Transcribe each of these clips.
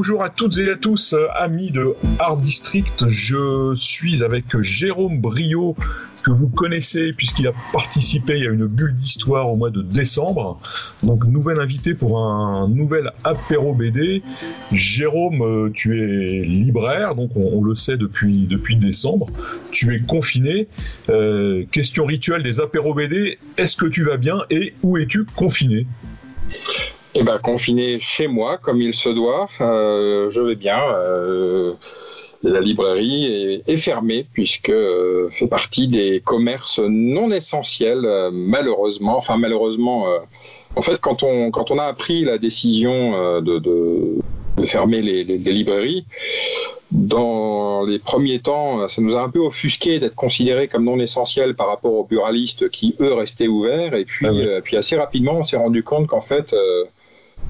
Bonjour à toutes et à tous, amis de Art District. Je suis avec Jérôme Brio, que vous connaissez puisqu'il a participé à une bulle d'histoire au mois de décembre. Donc, nouvel invité pour un nouvel apéro BD. Jérôme, euh, tu es libraire, donc on, le sait depuis, décembre. Tu es confiné. Euh, question rituelle des apéros BD, est-ce que tu vas bien et où es-tu confiné? Eh ben, confiné chez moi, comme il se doit, euh, je vais bien. Euh, la librairie est, fermée, puisque euh, fait partie des commerces non essentiels, malheureusement. Enfin, malheureusement, en fait, quand on, quand on a appris la décision de, de, fermer les, les, librairies, dans les premiers temps, ça nous a un peu offusqué d'être considérés comme non essentiels par rapport aux buralistes qui, eux, restaient ouverts. Et puis, ah puis assez rapidement, on s'est rendu compte qu'en fait,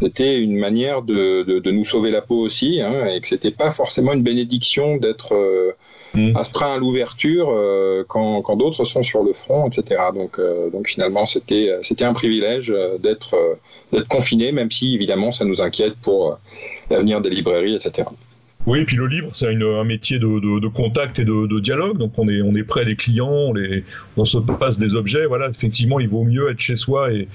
c'était une manière de, de, nous sauver la peau aussi, hein, et que c'était pas forcément une bénédiction d'être euh, mm. astreint à l'ouverture euh, quand, quand d'autres sont sur le front, etc. Donc, euh, donc finalement, c'était c'était un privilège d'être d'être confiné, même si évidemment ça nous inquiète pour l'avenir des librairies, etc. Oui, puis le livre, c'est un métier de, contact et de, dialogue. Donc on est, on est près des clients, on se passe des objets. Voilà, effectivement, il vaut mieux être chez soi et,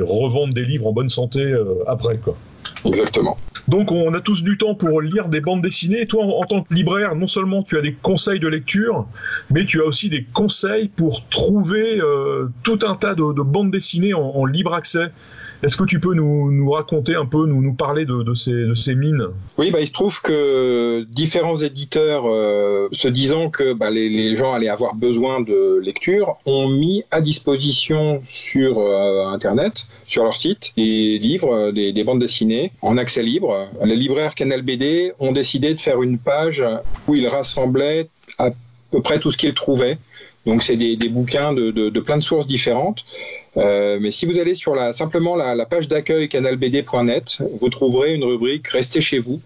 revendre des livres en bonne santé euh, après. Quoi. Exactement. Donc on a tous du temps pour lire des bandes dessinées. toi, en, tant que libraire, non seulement tu as des conseils de lecture, mais tu as aussi des conseils pour trouver euh, tout un tas de, bandes dessinées en libre accès. Est-ce que tu peux nous, raconter un peu, nous, nous parler de, ces, mines? Oui, bah, il se trouve que différents éditeurs, euh, se disant que bah, les, gens allaient avoir besoin de lecture, ont mis à disposition sur euh, Internet, sur leur site, des livres, des, bandes dessinées en accès libre. Les libraires Canal BD ont décidé de faire une page où ils rassemblaient à peu près tout ce qu'ils trouvaient. Donc c'est des, bouquins de, de, plein de sources différentes. Euh, mais si vous allez sur la, simplement la, page d'accueil canalbd.net, vous trouverez une rubrique Restez chez vous.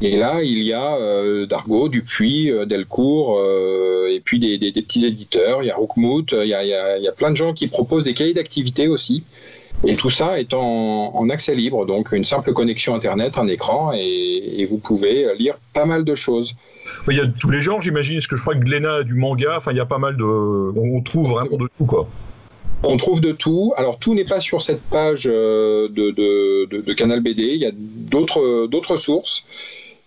Et là, il y a euh, Dargaud, Dupuis, euh, Delcourt, euh, et puis des, petits éditeurs. Il y a Rookmout, il y a, il, il y a, plein de gens qui proposent des cahiers d'activité aussi. Et tout ça est en, en, accès libre, donc une simple connexion Internet, un écran, et, et, vous pouvez lire pas mal de choses. Il y a tous les genres, j'imagine, parce que je crois que Glénat a du manga, enfin il y a pas mal de... On trouve vraiment de tout, quoi. On trouve de tout. Alors tout n'est pas sur cette page euh, de, de, de, Canal BD. Il y a d'autres d'autres sources.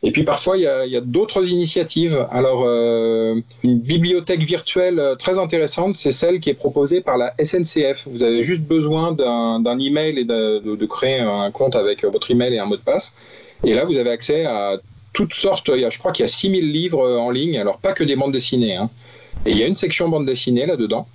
Et puis parfois il y a, d'autres initiatives. Alors euh, une bibliothèque virtuelle euh, très intéressante, c'est celle qui est proposée par la SNCF. Vous avez juste besoin d'un email et de, de, créer un compte avec votre email et un mot de passe. Et là vous avez accès à toutes sortes. Il y a, je crois qu'il y a 6000 livres en ligne. Alors pas que des bandes dessinées. Hein. Et il y a une section bande dessinée là-dedans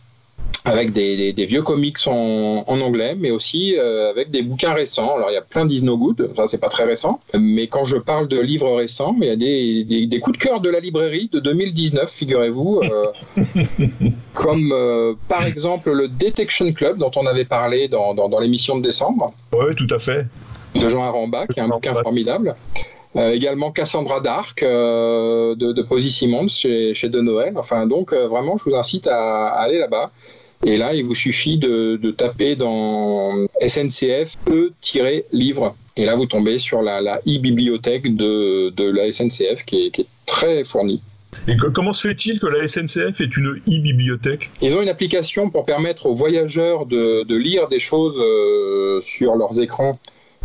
avec des, vieux comics en, anglais, mais aussi euh, avec des bouquins récents. Alors il y a plein d'Is No Good, ça c'est pas très récent, mais quand je parle de livres récents, il y a des, coups de cœur de la librairie de 2019, figurez-vous, euh, comme euh, par exemple le Detection Club dont on avait parlé dans, l'émission de décembre. Oui, tout à fait. De Jean Aramba, qui est un bouquin formidable. également Cassandra Dark de, de Posy Simmons chez, chez De Noël. Enfin, donc vraiment, je vous incite à aller là-bas. Et là, il vous suffit de, taper dans SNCF E-livre. Et là, vous tombez sur la, e-bibliothèque de, la SNCF qui est, très fournie. Et comment se fait-il que la SNCF est une e-bibliothèque? Ils ont une application pour permettre aux voyageurs de, lire des choses euh, sur leurs écrans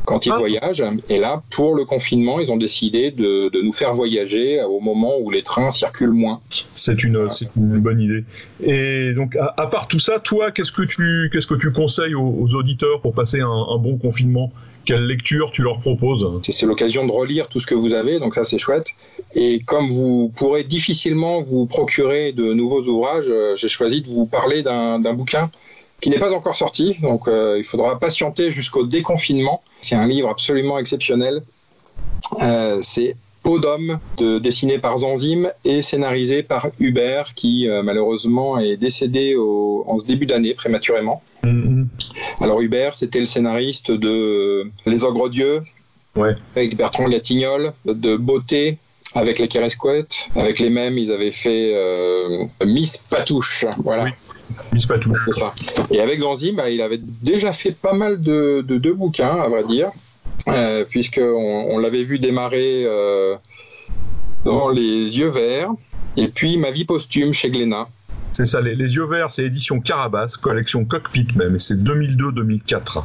quand ils ah. voyagent. Et là, pour le confinement, ils ont décidé de, nous faire voyager au moment où les trains circulent moins. C'est une, une, bonne idée. Et donc, à, part tout ça, toi, qu'est-ce que tu, qu'est-ce que tu conseilles aux, auditeurs pour passer un, bon confinement? Quelle lecture tu leur proposes? C'est l'occasion de relire tout ce que vous avez, donc ça c'est chouette. Et comme vous pourrez difficilement vous procurer de nouveaux ouvrages, euh, j'ai choisi de vous parler d'un bouquin qui n'est pas encore sorti, donc euh, il faudra patienter jusqu'au déconfinement. C'est un livre absolument exceptionnel. Euh, c'est Peau d'homme, dessiné par Zanzim et scénarisé par Hubert, qui malheureusement est décédé en ce début d'année prématurément. Mm-hmm. Alors Hubert, c'était le scénariste de Les Ogres Dieux, avec Bertrand Gatignol, de Beauté, avec les Keresquettes, avec les mêmes, ils avaient fait euh, Miss Patouche. Voilà. Miss Patouche. C'est ça. Et avec Zanzim, bah, il avait déjà fait pas mal de, deux bouquins, à vrai dire, euh, puisqu'on on, l'avait vu démarrer euh, dans Les Yeux Verts, et puis Ma vie posthume chez Glénat. C'est ça, les, yeux verts, c'est édition Carabas, collection Cockpit même, et c'est 2002-2004.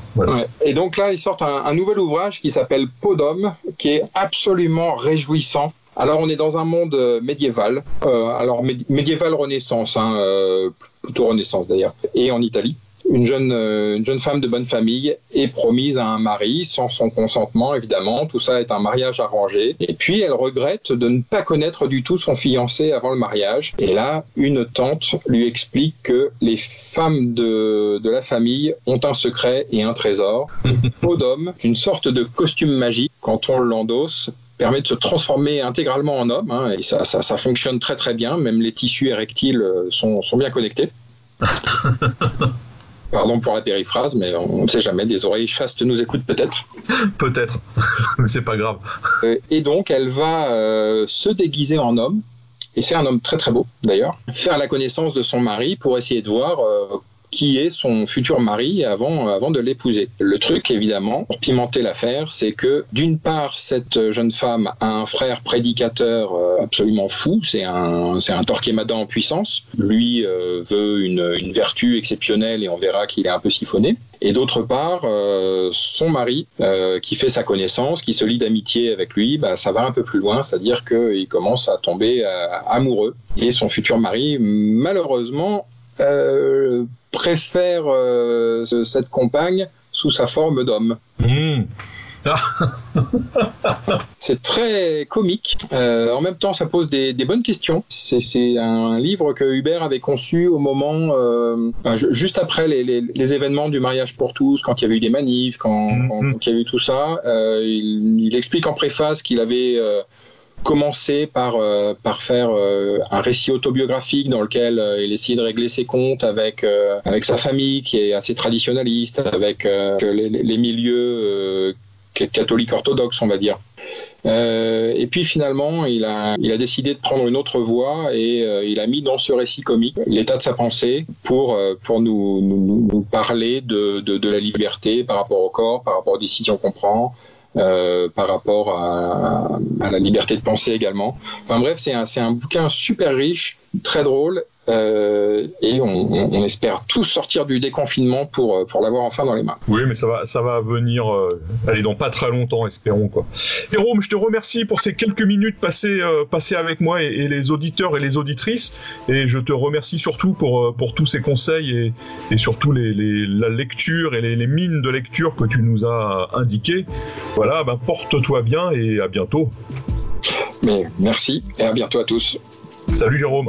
Et donc là, ils sortent un, nouvel ouvrage qui s'appelle Podom, qui est absolument réjouissant. Alors on est dans un monde euh, médiéval, euh, alors médiéval renaissance, hein, euh, plutôt renaissance d'ailleurs, et en Italie une jeune, euh, une jeune femme de bonne famille est promise à un mari sans son consentement, évidemment. Tout ça est un mariage arrangé. Et puis, elle regrette de ne pas connaître du tout son fiancé avant le mariage. Et là, une tante lui explique que les femmes de, de la famille ont un secret et un trésor. D'homme, une sorte de costume magique, quand on l'endosse, permet de se transformer intégralement en homme, hein, et ça, ça, ça, fonctionne très très bien, même les tissus érectiles euh, sont, sont bien connectés. Pardon pour la périphrase, mais on ne sait jamais, des oreilles chastes nous écoutent peut-être. peut-être, mais c'est pas grave. Euh, et donc, elle va euh, se déguiser en homme, et c'est un homme très très beau d'ailleurs, faire la connaissance de son mari pour essayer de voir euh, qui est son futur mari avant, avant de l'épouser. Le truc, évidemment, pour pimenter l'affaire, c'est que d'une part, cette jeune femme a un frère prédicateur euh, absolument fou, c'est un, c'est un Torquemada en puissance. Lui euh, veut une, une vertu exceptionnelle et on verra qu'il est un peu siphonné. Et d'autre part, euh, son mari, qui fait sa connaissance, qui se lie d'amitié avec lui, bah, ça va un peu plus loin, c'est-à-dire qu'il commence à tomber amoureux. Et son futur mari, malheureusement, euh, préfère euh, cette compagne sous sa forme d'homme. Hmm. c'est très comique. Euh, en même temps, ça pose des, bonnes questions. C'est un livre que Hubert avait conçu au moment, juste après les, événements du mariage pour tous, quand il y avait eu des manifs, quand, hmm. il y a eu tout ça. il, il, explique en préface qu'il avait commencer par, euh, par faire euh, un récit autobiographique dans lequel euh, il essaye de régler ses comptes avec, avec sa famille qui est assez traditionnaliste, avec les, les, milieux catholiques orthodoxes, on va dire. et puis finalement, il a, il a décidé de prendre une autre voie et il a mis dans ce récit comique l'état de sa pensée pour, pour nous, nous, nous parler de, de, de, la liberté par rapport au corps, par rapport aux décisions qu'on prend, euh, par rapport à, à, la liberté de penser également. Enfin bref, c'est un, un bouquin super riche, très drôle euh, et on, espère tous sortir du déconfinement pour, euh, pour l'avoir enfin dans les mains. Oui, mais ça va, ça va venir, euh, allez, dans pas très longtemps, espérons. Quoi. Jérôme, je te remercie pour ces quelques minutes passées, passées avec moi et, les auditeurs et les auditrices. Et je te remercie surtout pour, pour tous ces conseils et, et surtout les, les, la lecture et les, les, mines de lecture que tu nous as indiquées. Voilà, ben, porte-toi bien et à bientôt. Mais merci et à bientôt à tous. Salut Jérôme.